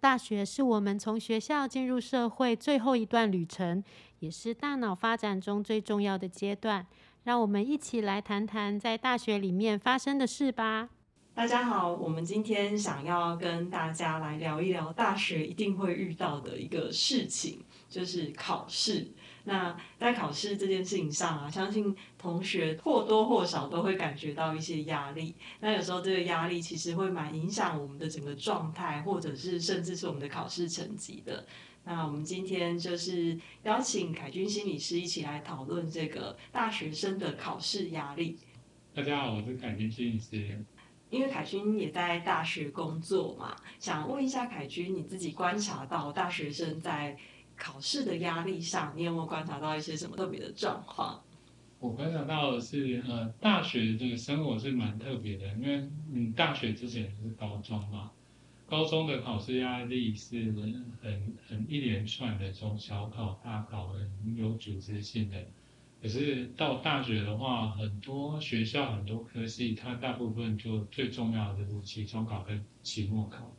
大学是我们从学校进入社会最后一段旅程，也是大脑发展中最重要的阶段。让我们一起来谈谈在大学里面发生的事吧。大家好，我们今天想要跟大家来聊一聊大学一定会遇到的一个事情，就是考试。那在考试这件事情上啊，相信同学或多或少都会感觉到一些压力。那有时候这个压力其实会蛮影响我们的整个状态，或者是甚至是我们的考试成绩的。那我们今天就是邀请凯军心理师一起来讨论这个大学生的考试压力。大家好，我是凯军心理师。因为凯军也在大学工作嘛，想问一下凯军，你自己观察到大学生在考试的压力上，你有没有观察到一些什么特别的状况？我观察到的是，呃，大学这个生活是蛮特别的，因为你大学之前是高中嘛，高中的考试压力是很很一连串的，从小考、大考，很有组织性的。可是到大学的话，很多学校很多科系，它大部分就最重要的就是期中考跟期末考。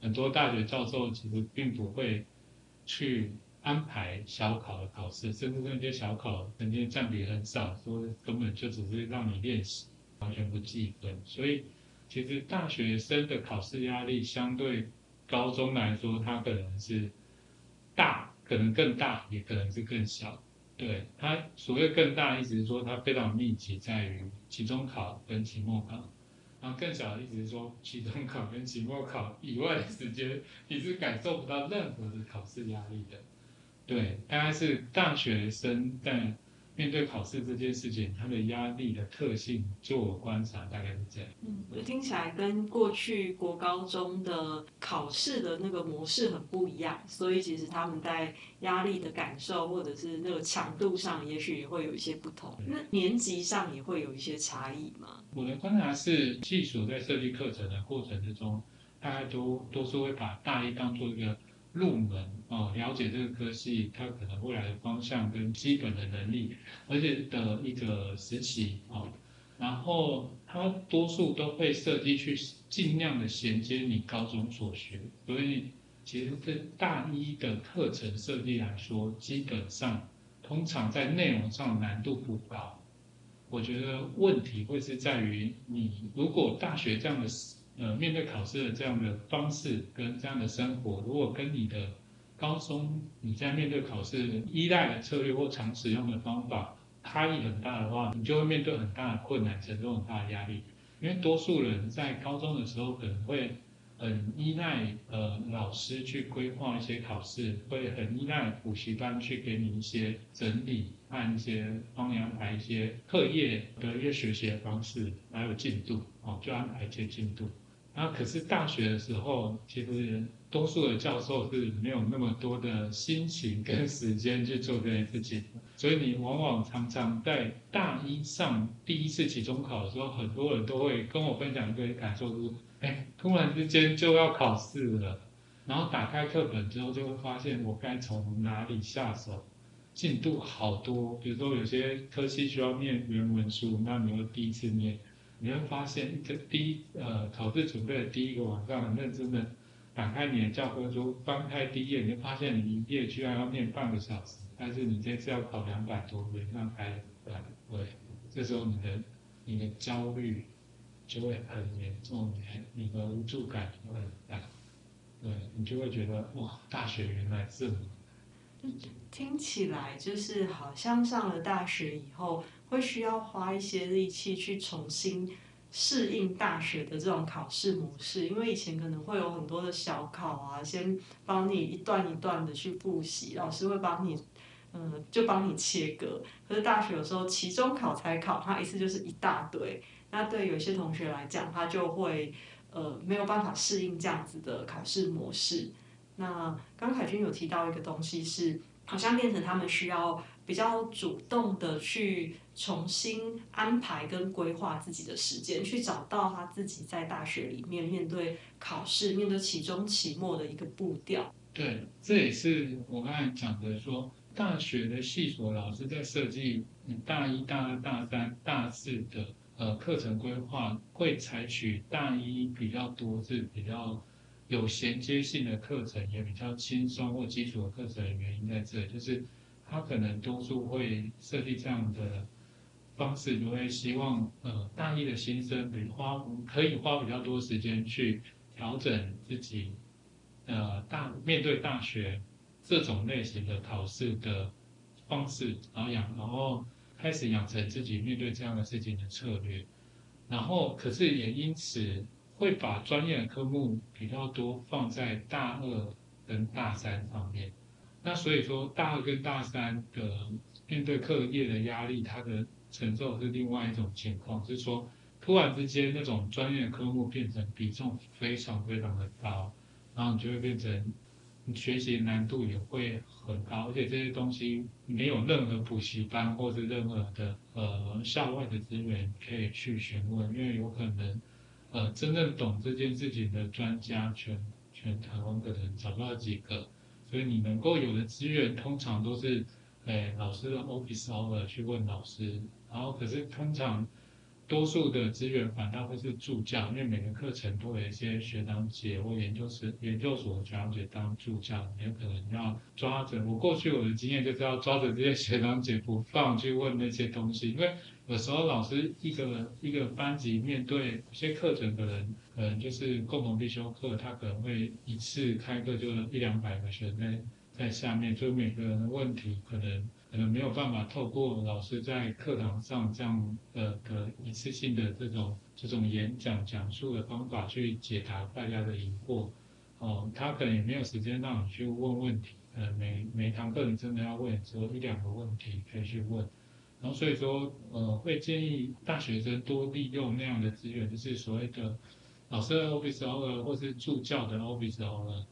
很多大学教授其实并不会去安排小考的考试，甚至那些小考成绩占比很少，说根本就只是让你练习，完全不计分。所以其实大学生的考试压力相对高中来说，它可能是大，可能更大，也可能是更小。对它所谓更大，意思是说它非常密集在于期中考跟期末考，然后更小的意思是说期中考跟期末考以外的时间，你是感受不到任何的考试压力的。对，大概是大学生在。面对考试这件事情，他的压力的特性，就我观察大概是这样。嗯，我听起来跟过去国高中的考试的那个模式很不一样，所以其实他们在压力的感受或者是那个强度上，也许也会有一些不同。那年级上也会有一些差异吗？我的观察是，技术在设计课程的过程之中，大概都都是会把大一当做一个。入门哦，了解这个科系，它可能未来的方向跟基本的能力，而且的一个实习哦，然后它多数都会设计去尽量的衔接你高中所学，所以其实这大一的课程设计来说，基本上通常在内容上难度不高。我觉得问题会是在于你如果大学这样的。呃，面对考试的这样的方式跟这样的生活，如果跟你的高中你在面对考试依赖的策略或常使用的方法差异很大的话，你就会面对很大的困难，承受很大的压力。因为多数人在高中的时候可能会很依赖呃老师去规划一些考试，会很依赖补习班去给你一些整理，按一些帮你安排一些课业的一些学习的方式，还有进度哦，就安排一些进度。然后，可是大学的时候，其实多数的教授是没有那么多的心情跟时间去做这件事情，所以你往往常常在大一上第一次期中考的时候，很多人都会跟我分享一个感受，就是哎，突然之间就要考试了，然后打开课本之后，就会发现我该从哪里下手，进度好多，比如说有些科系需要念原文书，那你会第一次念。你会发现，这第一呃考试准备的第一个晚上，很认真的打开你的教科书，翻开第一页，你就发现你一页居然要念半个小时，但是你这次要考两百多分，那还对对，这时候你的你的焦虑就会很严重，你的无助感会很大，对你就会觉得哇，大学原来这么。听起来就是好像上了大学以后。会需要花一些力气去重新适应大学的这种考试模式，因为以前可能会有很多的小考啊，先帮你一段一段的去复习，老师会帮你，嗯，就帮你切割。可是大学有时候期中考才考，它一次就是一大堆，那对有些同学来讲，他就会呃没有办法适应这样子的考试模式。那刚凯军有提到一个东西是，好像变成他们需要。比较主动的去重新安排跟规划自己的时间，去找到他自己在大学里面面对考试、面对期中、期末的一个步调。对，这也是我刚才讲的，说大学的系所老师在设计大一、大二、大三、大四的呃课程规划，会采取大一比较多是比较。有衔接性的课程也比较轻松或基础的课程的原因在这，就是他可能多数会设计这样的方式，就会希望呃大一的新生比花可以花比较多时间去调整自己呃大面对大学这种类型的考试的方式，然后养然后开始养成自己面对这样的事情的策略，然后可是也因此。会把专业的科目比较多放在大二跟大三上面，那所以说大二跟大三的面对课业的压力，它的承受是另外一种情况，是说突然之间那种专业科目变成比重非常非常的高，然后你就会变成你学习难度也会很高，而且这些东西没有任何补习班或是任何的呃校外的资源可以去询问，因为有可能。呃，真正懂这件事情的专家，全全台湾可能找不到几个，所以你能够有的资源，通常都是，哎，老师的 office hour 去问老师，然后可是通常。多数的资源反倒会是助教，因为每个课程都有一些学长姐或研究生、研究所的学长姐当助教，你有可能要抓着。我过去我的经验就是要抓着这些学长姐不放，去问那些东西。因为有时候老师一个一个班级面对有些课程的人，可能就是共同必修课，他可能会一次开课就一两百个学生在下面，所以每个人的问题可能。可能没有办法透过老师在课堂上这样呃的一次性的这种这种演讲讲述的方法去解答大家的疑惑，哦，他可能也没有时间让你去问问题，呃，每每堂课你真的要问只有一两个问题可以去问，然后所以说呃会建议大学生多利用那样的资源，就是所谓的老师的 office hour 或是助教的 office hour。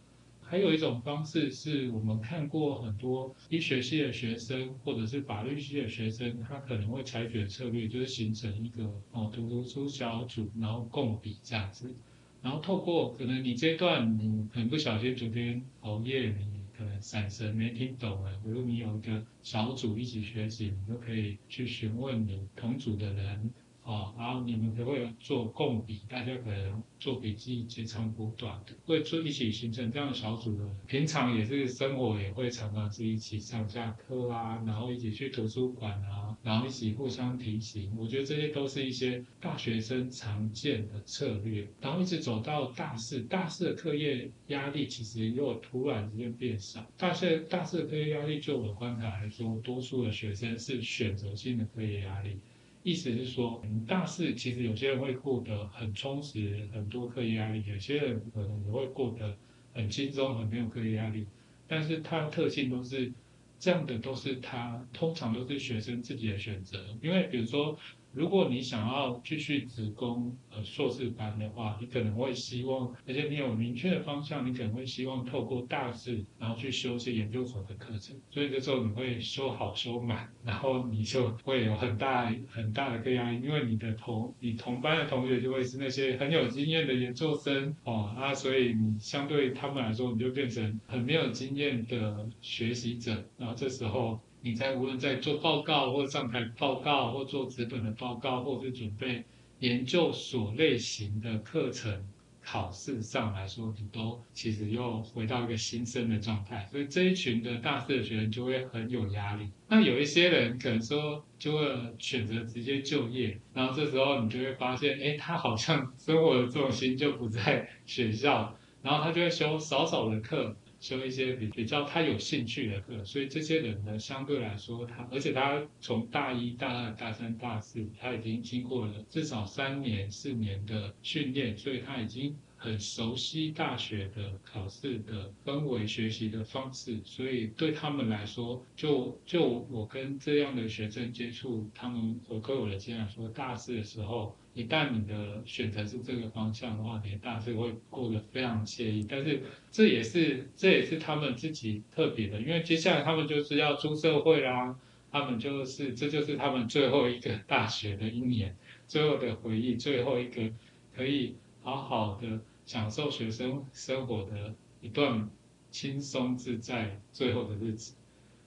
还有一种方式是我们看过很多医学系的学生或者是法律系的学生，他可能会采取的策略就是形成一个哦读读书小组，然后共笔这样子，然后透过可能你这段你很不小心昨天熬夜，你可能闪神没听懂了，比如你有一个小组一起学习，你就可以去询问你同组的人。哦，然后你们可会做共笔，大家可能做笔记截长补短的，会做一起形成这样的小组的。平常也是生活也会常常是一起上下课啊，然后一起去图书馆啊，然后一起互相提醒。我觉得这些都是一些大学生常见的策略。然后一直走到大四，大四的课业压力其实又突然之间变少。大四大四的课业压力，就我观察来说，多数的学生是选择性的课业压力。意思是说，大四其实有些人会过得很充实，很多课业压力；有些人可能也会过得很轻松，很没有课业压力。但是他的特性都是这样的，都是他通常都是学生自己的选择。因为比如说。如果你想要继续职攻呃硕士班的话，你可能会希望，而且你有明确的方向，你可能会希望透过大四，然后去修一些研究所的课程。所以这时候你会修好修满，然后你就会有很大很大的个压力，因为你的同你同班的同学就会是那些很有经验的研究生哦啊，所以你相对他们来说，你就变成很没有经验的学习者，然后这时候。你在无论在做报告，或上台报告，或做纸本的报告，或是准备研究所类型的课程考试上来说，你都其实又回到一个新生的状态，所以这一群的大四的学生就会很有压力。那有一些人可能说就会选择直接就业，然后这时候你就会发现，哎，他好像生活的重心就不在学校，然后他就会修少少的课。修一些比比较他有兴趣的课，所以这些人呢，相对来说他，而且他从大一、大二、大三、大四，他已经经过了至少三年、四年的训练，所以他已经很熟悉大学的考试的氛围、学习的方式，所以对他们来说，就就我跟这样的学生接触，他们回馈我的经验说，大四的时候。一旦你的选择是这个方向的话，你大四会过得非常惬意。但是这也是这也是他们自己特别的，因为接下来他们就是要出社会啦，他们就是这就是他们最后一个大学的一年，最后的回忆，最后一个可以好好的享受学生生活的一段轻松自在最后的日子。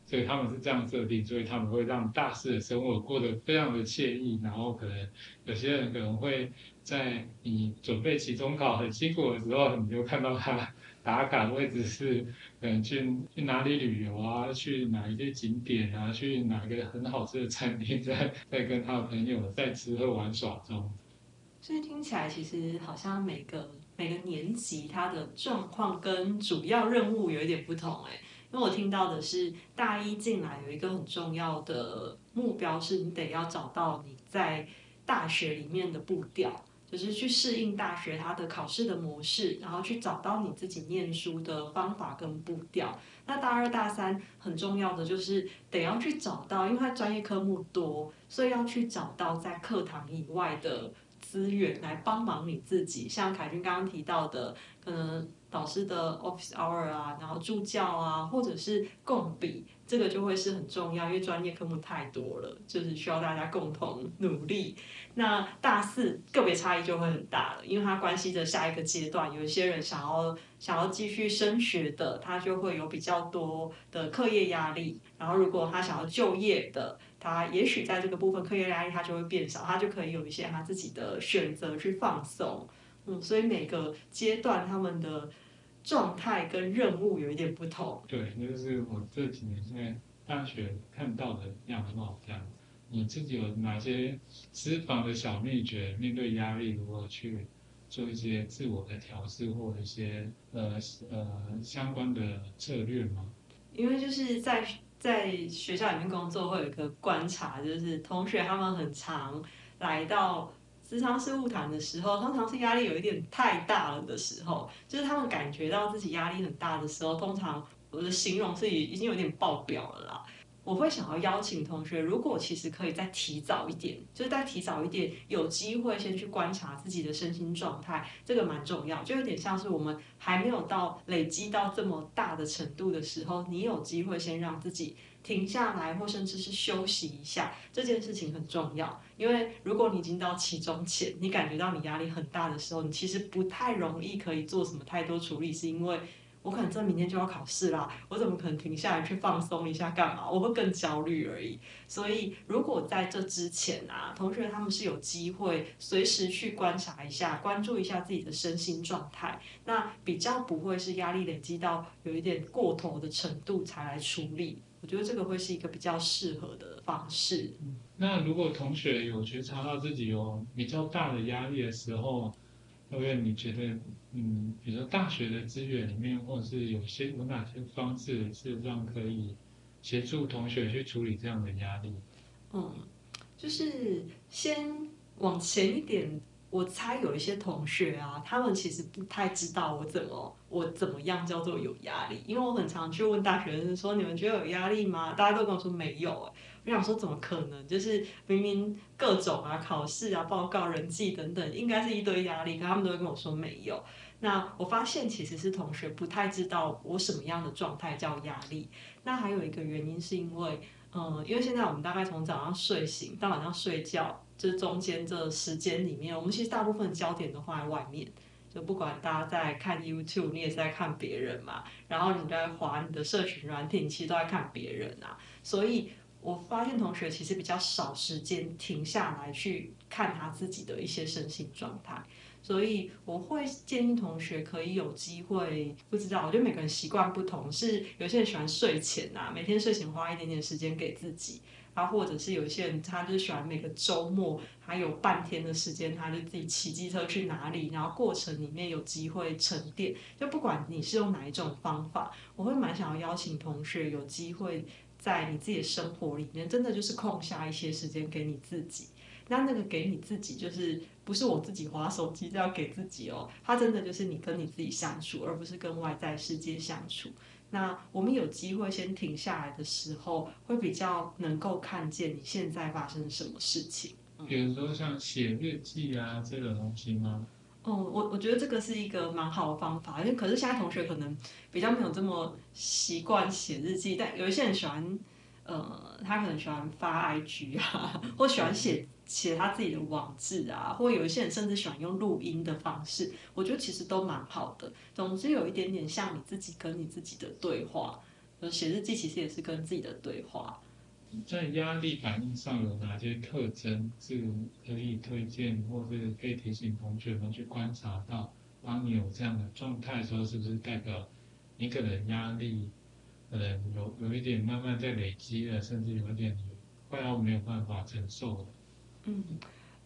所以他们是这样设定，所以他们会让大四的生活过得非常的惬意，然后可能有些人可能会在你准备期中考很辛苦的时候，你就看到他打卡位置是嗯去去哪里旅游啊，去哪一些景点啊，去哪个很好吃的餐厅，在在跟他的朋友在吃喝玩耍中。所以听起来其实好像每个每个年级他的状况跟主要任务有一点不同哎。因为我听到的是，大一进来有一个很重要的目标，是你得要找到你在大学里面的步调，就是去适应大学它的考试的模式，然后去找到你自己念书的方法跟步调。那大二大三很重要的就是得要去找到，因为它专业科目多，所以要去找到在课堂以外的资源来帮忙你自己。像凯军刚刚提到的，可能。老师的 office hour 啊，然后助教啊，或者是共笔，这个就会是很重要，因为专业科目太多了，就是需要大家共同努力。那大四个别差异就会很大了，因为它关系着下一个阶段，有一些人想要想要继续升学的，他就会有比较多的课业压力；然后如果他想要就业的，他也许在这个部分课业压力他就会变少，他就可以有一些他自己的选择去放松。嗯，所以每个阶段他们的。状态跟任务有一点不同。对，那就是我这几年在大学看到的样貌这样。你自己有哪些私房的小秘诀？面对压力，如何去做一些自我的调试，或者一些呃呃相关的策略吗？因为就是在在学校里面工作，会有一个观察，就是同学他们很常来到。时常事务谈的时候，通常是压力有一点太大了的时候，就是他们感觉到自己压力很大的时候，通常我的形容是已已经有点爆表了啦。我会想要邀请同学，如果其实可以再提早一点，就是再提早一点，有机会先去观察自己的身心状态，这个蛮重要。就有点像是我们还没有到累积到这么大的程度的时候，你有机会先让自己。停下来，或甚至是休息一下，这件事情很重要。因为如果你已经到期中前，你感觉到你压力很大的时候，你其实不太容易可以做什么太多处理，是因为我可能这明天就要考试啦，我怎么可能停下来去放松一下干嘛？我会更焦虑而已。所以如果在这之前啊，同学他们是有机会随时去观察一下，关注一下自己的身心状态，那比较不会是压力累积到有一点过头的程度才来处理。我觉得这个会是一个比较适合的方式。那如果同学有觉察到自己有比较大的压力的时候，因为你觉得，嗯，比如说大学的资源里面，或者是有些有哪些方式是让可以协助同学去处理这样的压力？嗯，就是先往前一点。我猜有一些同学啊，他们其实不太知道我怎么我怎么样叫做有压力，因为我很常去问大学生说：“你们觉得有压力吗？”大家都跟我说没有。哎，我想说怎么可能？就是明明各种啊考试啊报告人际等等，应该是一堆压力，可他们都会跟我说没有。那我发现其实是同学不太知道我什么样的状态叫压力。那还有一个原因是因为，嗯，因为现在我们大概从早上睡醒到晚上睡觉。这中间这时间里面，我们其实大部分焦点都放在外面，就不管大家在看 YouTube，你也是在看别人嘛，然后你在划你的社群软体，你其实都在看别人啊。所以我发现同学其实比较少时间停下来去看他自己的一些身心状态，所以我会建议同学可以有机会，不知道，我觉得每个人习惯不同，是有些人喜欢睡前啊，每天睡前花一点点时间给自己。啊，或者是有些人，他就喜欢每个周末还有半天的时间，他就自己骑机车去哪里，然后过程里面有机会沉淀。就不管你是用哪一种方法，我会蛮想要邀请同学有机会在你自己的生活里面，真的就是空下一些时间给你自己。那那个给你自己，就是不是我自己划手机这要给自己哦，他真的就是你跟你自己相处，而不是跟外在世界相处。那我们有机会先停下来的时候，会比较能够看见你现在发生什么事情。比如说像写日记啊这个东西吗？哦，我我觉得这个是一个蛮好的方法，因为可是现在同学可能比较没有这么习惯写日记，但有一些人喜欢，呃，他可能喜欢发 IG 啊，或喜欢写。写他自己的网志啊，或有一些人甚至喜欢用录音的方式，我觉得其实都蛮好的。总之有一点点像你自己跟你自己的对话，呃，写日记其实也是跟自己的对话。在压力反应上有哪些特征是可以推荐，或是可以提醒同学们去观察到？当你有这样的状态的时候，是不是代表你可能压力可能有有一点慢慢在累积了，甚至有一点快要没有办法承受了？嗯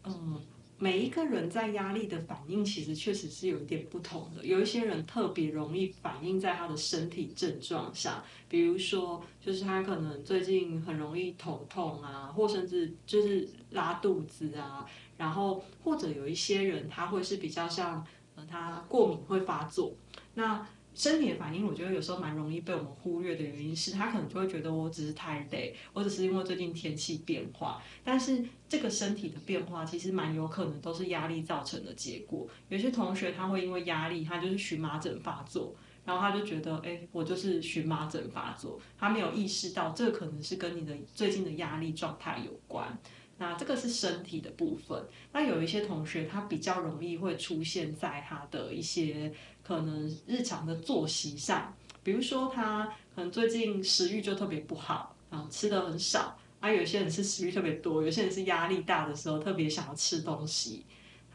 嗯。每一个人在压力的反应，其实确实是有一点不同的。有一些人特别容易反映在他的身体症状上，比如说，就是他可能最近很容易头痛啊，或甚至就是拉肚子啊，然后或者有一些人他会是比较像，呃，他过敏会发作，那。身体的反应，我觉得有时候蛮容易被我们忽略的原因是，他可能就会觉得我只是太累，我只是因为最近天气变化。但是这个身体的变化，其实蛮有可能都是压力造成的结果。有些同学他会因为压力，他就是荨麻疹发作，然后他就觉得，哎，我就是荨麻疹发作，他没有意识到这可能是跟你的最近的压力状态有关。那这个是身体的部分。那有一些同学他比较容易会出现在他的一些。可能日常的作息上，比如说他可能最近食欲就特别不好然后，吃的很少啊。有些人是食欲特别多，有些人是压力大的时候特别想要吃东西。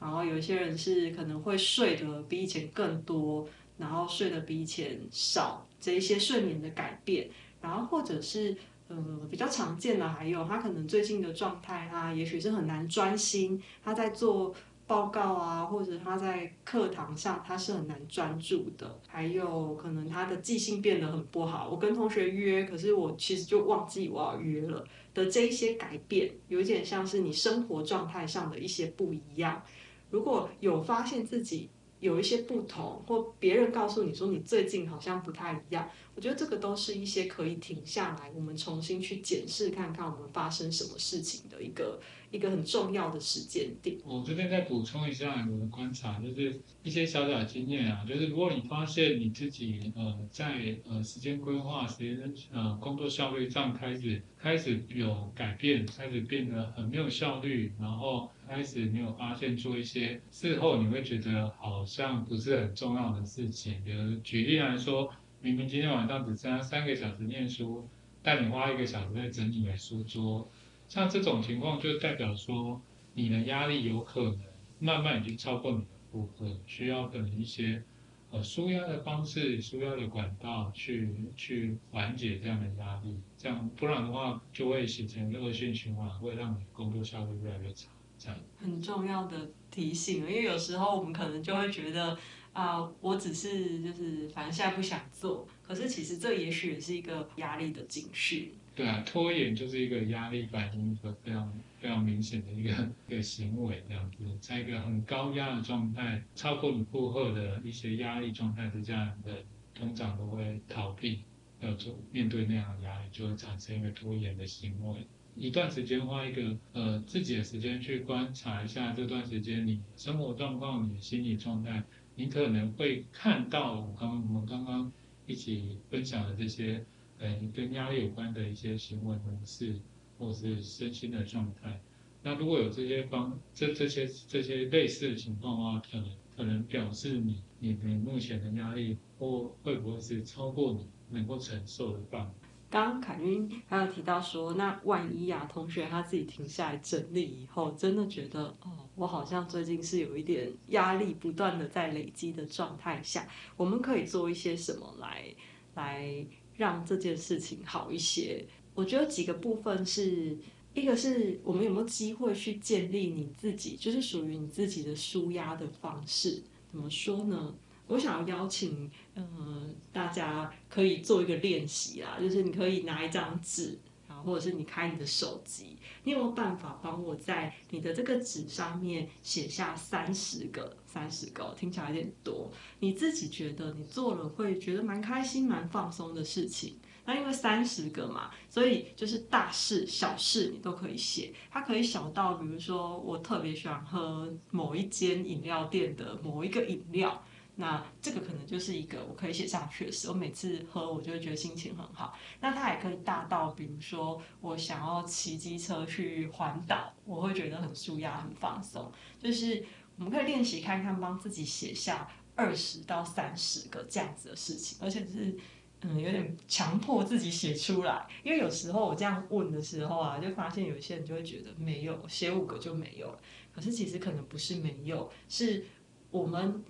然后有些人是可能会睡得比以前更多，然后睡得比以前少，这一些睡眠的改变。然后或者是呃比较常见的还有他可能最近的状态，他也许是很难专心，他在做。报告啊，或者他在课堂上他是很难专注的，还有可能他的记性变得很不好。我跟同学约，可是我其实就忘记我要约了的这一些改变，有点像是你生活状态上的一些不一样。如果有发现自己有一些不同，或别人告诉你说你最近好像不太一样，我觉得这个都是一些可以停下来，我们重新去检视看看我们发生什么事情的一个。一个很重要的时间点。我这边再补充一下我的观察，就是一些小小的经验啊，就是如果你发现你自己呃在呃时间规划、时间呃工作效率上开始开始有改变，开始变得很没有效率，然后开始没有发现做一些事后你会觉得好像不是很重要的事情，比如举例来说，明明今天晚上只剩下三个小时念书，但你花一个小时在整理你的书桌。像这种情况，就代表说你的压力有可能慢慢已经超过你的负荷，需要可能一些呃舒压的方式、舒压的管道去去缓解这样的压力。这样不然的话，就会形成恶性循环，会让你工作效率越来越差。这样很重要的提醒，因为有时候我们可能就会觉得啊，我只是就是反正现在不想做，可是其实这也许也是一个压力的警讯。对啊，拖延就是一个压力反应，和非常非常明显的一个一个行为，这样子，在一个很高压的状态，超过你负荷的一些压力状态之下的，通常都会逃避要做面对那样的压力，就会产生一个拖延的行为。一段时间花一个呃自己的时间去观察一下这段时间你生活状况、你的心理状态，你可能会看到我刚我们刚刚一起分享的这些。嗯，跟压力有关的一些行为模式，或是身心的状态。那如果有这些方，这这些这些类似的情况的话，可能可能表示你你你目前的压力或会不会是超过你能够承受的范围？刚刚凯君还有提到说，那万一啊，同学他自己停下来整理以后，真的觉得哦，我好像最近是有一点压力不断的在累积的状态下，我们可以做一些什么来来？让这件事情好一些，我觉得几个部分是一个是我们有没有机会去建立你自己，就是属于你自己的舒压的方式。怎么说呢？我想要邀请，嗯，大家可以做一个练习啦，就是你可以拿一张纸。然后或者是你开你的手机，你有没有办法帮我在你的这个纸上面写下三十个、三十个，听起来有点多。你自己觉得你做了会觉得蛮开心、蛮放松的事情。那因为三十个嘛，所以就是大事、小事你都可以写。它可以小到，比如说我特别喜欢喝某一间饮料店的某一个饮料。那这个可能就是一个我可以写上去的事。我每次喝，我就会觉得心情很好。那它也可以大到，比如说我想要骑机车去环岛，我会觉得很舒压、很放松。就是我们可以练习看看，帮自己写下二十到三十个这样子的事情，而且是嗯，有点强迫自己写出来，因为有时候我这样问的时候啊，就发现有些人就会觉得没有，写五个就没有了。可是其实可能不是没有，是我们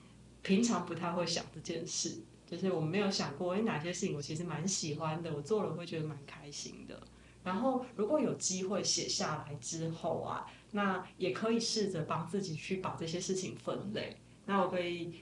平常不太会想这件事，就是我们没有想过，哎，哪些事情我其实蛮喜欢的，我做了会觉得蛮开心的。然后如果有机会写下来之后啊，那也可以试着帮自己去把这些事情分类。那我可以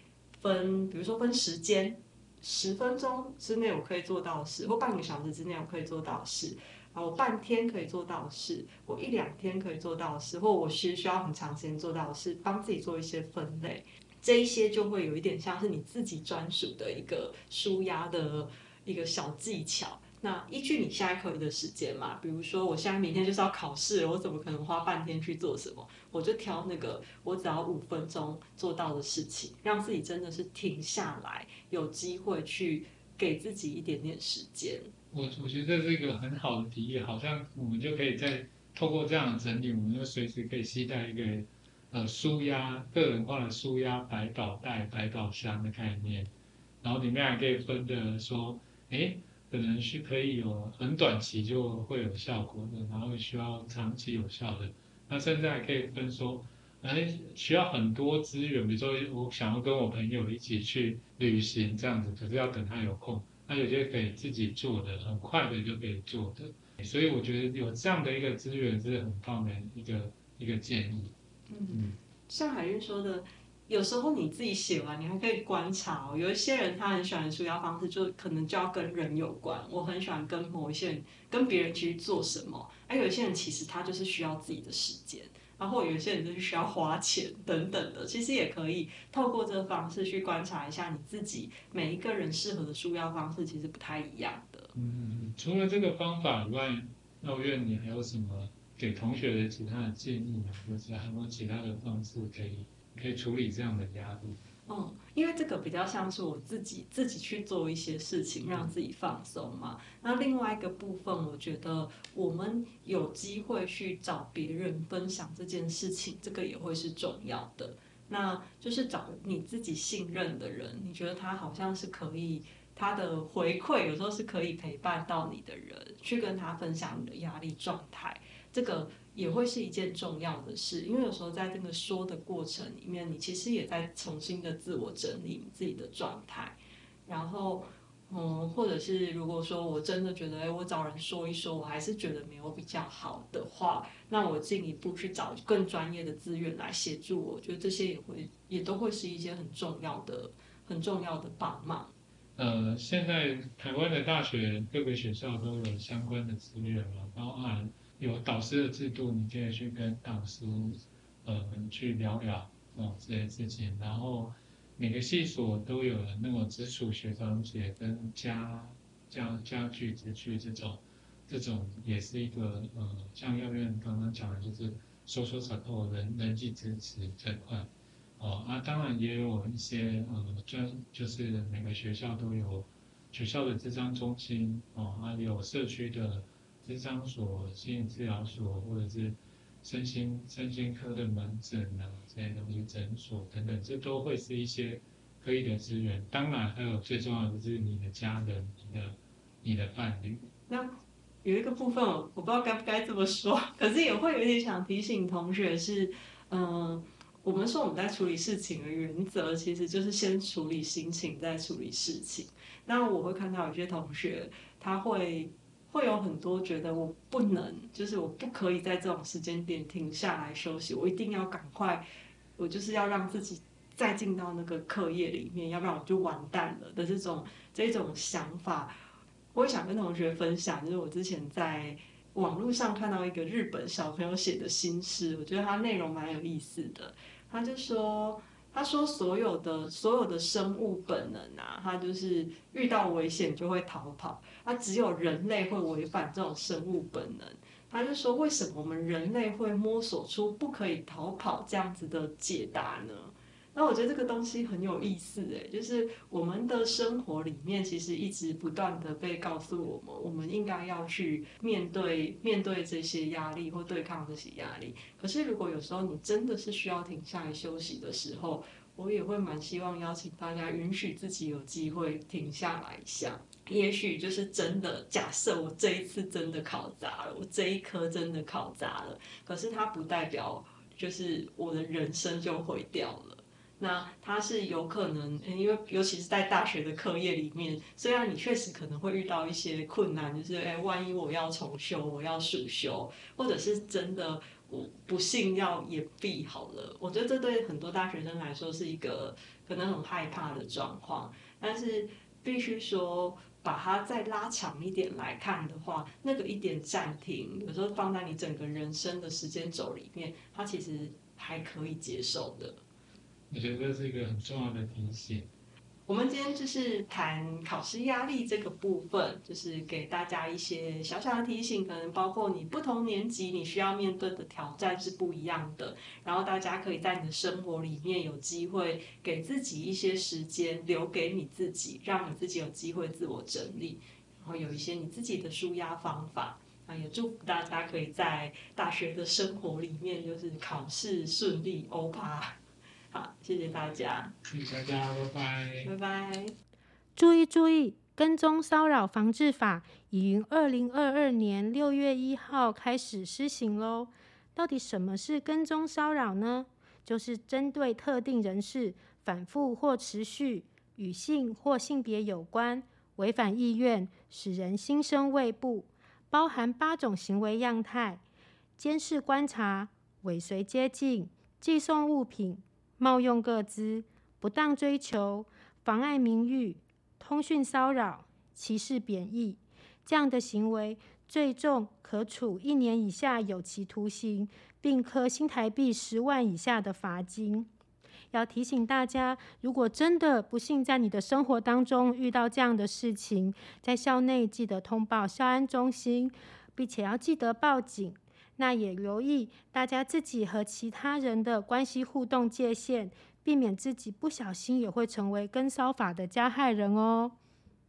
分，比如说分时间。十分钟之内我可以做到的事，或半个小时之内我可以做到的事，啊，我半天可以做到的事，我一两天可以做到的事，或我其实需要很长时间做到的事，帮自己做一些分类，这一些就会有一点像是你自己专属的一个舒压的一个小技巧。那依据你现在可以的时间嘛，比如说我现在明天就是要考试，我怎么可能花半天去做什么？我就挑那个我只要五分钟做到的事情，让自己真的是停下来，有机会去给自己一点点时间。我我觉得这是一个很好的提议，好像我们就可以在透过这样的整理，我们就随时可以期待一个呃舒压个人化的舒压百宝袋、百宝箱的概念，然后里面还可以分的说，哎。可能是可以有很短期就会有效果的，然后需要长期有效的。那甚至还可以分说，哎，需要很多资源，比如说我想要跟我朋友一起去旅行这样子，可是要等他有空。那有些可以自己做的，很快的就可以做的。所以我觉得有这样的一个资源是很棒的一个一个建议。嗯，像海韵说的。有时候你自己写完，你还可以观察哦。有一些人他很喜欢的舒压方式，就可能就要跟人有关。我很喜欢跟某一些人、跟别人去做什么。而有些人其实他就是需要自己的时间，然后有一些人就是需要花钱等等的。其实也可以透过这个方式去观察一下你自己。每一个人适合的舒压方式其实不太一样的。嗯，除了这个方法以外，那我愿你还有什么给同学的其他的建议？或者还有没有其他的方式可以？可以处理这样的压力。嗯，因为这个比较像是我自己自己去做一些事情，让自己放松嘛。那另外一个部分，我觉得我们有机会去找别人分享这件事情，这个也会是重要的。那就是找你自己信任的人，你觉得他好像是可以，他的回馈有时候是可以陪伴到你的人，去跟他分享你的压力状态。这个。也会是一件重要的事，因为有时候在这个说的过程里面，你其实也在重新的自我整理你自己的状态，然后，嗯，或者是如果说我真的觉得，哎，我找人说一说，我还是觉得没有比较好的话，那我进一步去找更专业的资源来协助我，觉得这些也会也都会是一些很重要的、很重要的帮忙。呃，现在台湾的大学各个学校都有相关的资源嘛，包含。有导师的制度，你可以去跟导师，呃，去聊聊哦这些事情。然后每个系所都有那种直属学长姐跟家家家具直去这种，这种也是一个呃，像药院刚刚讲的就是 social support 人人际支持这块，哦啊，当然也有一些呃专，就是每个学校都有学校的智商中心哦，啊有社区的。智商所、心理治疗所，或者是身心身心科的门诊啊，这些东西诊所等等，这都会是一些可以的资源。当然，还有最重要的就是你的家人、你的你的伴侣。那有一个部分，我不知道该不该这么说，可是也会有点想提醒同学是，嗯，我们说我们在处理事情的原则，其实就是先处理心情，再处理事情。那我会看到有些同学他会。会有很多觉得我不能，就是我不可以在这种时间点停下来休息，我一定要赶快，我就是要让自己再进到那个课业里面，要不然我就完蛋了的这种这种想法，我也想跟同学分享，就是我之前在网络上看到一个日本小朋友写的心事，我觉得他内容蛮有意思的，他就说。他说：“所有的所有的生物本能啊，他就是遇到危险就会逃跑。他只有人类会违反这种生物本能。他就说：为什么我们人类会摸索出不可以逃跑这样子的解答呢？”那我觉得这个东西很有意思诶，就是我们的生活里面其实一直不断的被告诉我们，我们应该要去面对面对这些压力或对抗这些压力。可是如果有时候你真的是需要停下来休息的时候，我也会蛮希望邀请大家允许自己有机会停下来一下。也许就是真的，假设我这一次真的考砸了，我这一科真的考砸了，可是它不代表就是我的人生就毁掉了。那它是有可能，因为尤其是在大学的课业里面，虽然你确实可能会遇到一些困难，就是哎，万一我要重修，我要暑修，或者是真的我不幸要也毕好了，我觉得这对很多大学生来说是一个可能很害怕的状况。但是必须说，把它再拉长一点来看的话，那个一点暂停，有时候放在你整个人生的时间轴里面，它其实还可以接受的。我觉得这是一个很重要的提醒。我们今天就是谈考试压力这个部分，就是给大家一些小小的提醒，可能包括你不同年级你需要面对的挑战是不一样的，然后大家可以在你的生活里面有机会给自己一些时间，留给你自己，让你自己有机会自我整理，然后有一些你自己的舒压方法。啊，也祝福大家可以在大学的生活里面，就是考试顺利，欧巴。好，谢谢大家，谢谢大家，拜拜，拜拜。注意注意，跟踪骚扰防治法已于二零二二年六月一号开始施行喽。到底什么是跟踪骚扰呢？就是针对特定人士反复或持续与性或性别有关、违反意愿、使人心生畏怖，包含八种行为样态：监视、观察、尾随、接近、寄送物品。冒用各资、不当追求、妨碍名誉、通讯骚扰、歧视贬义，这样的行为，最重可处一年以下有期徒刑，并科新台币十万以下的罚金。要提醒大家，如果真的不幸在你的生活当中遇到这样的事情，在校内记得通报校安中心，并且要记得报警。那也留意大家自己和其他人的关系互动界限，避免自己不小心也会成为跟骚法的加害人哦。